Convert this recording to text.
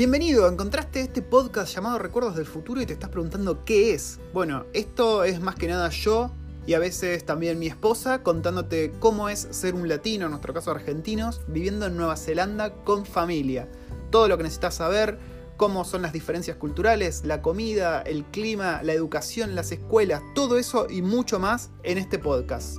Bienvenido, encontraste este podcast llamado Recuerdos del Futuro y te estás preguntando qué es. Bueno, esto es más que nada yo y a veces también mi esposa contándote cómo es ser un latino, en nuestro caso argentinos, viviendo en Nueva Zelanda con familia. Todo lo que necesitas saber, cómo son las diferencias culturales, la comida, el clima, la educación, las escuelas, todo eso y mucho más en este podcast.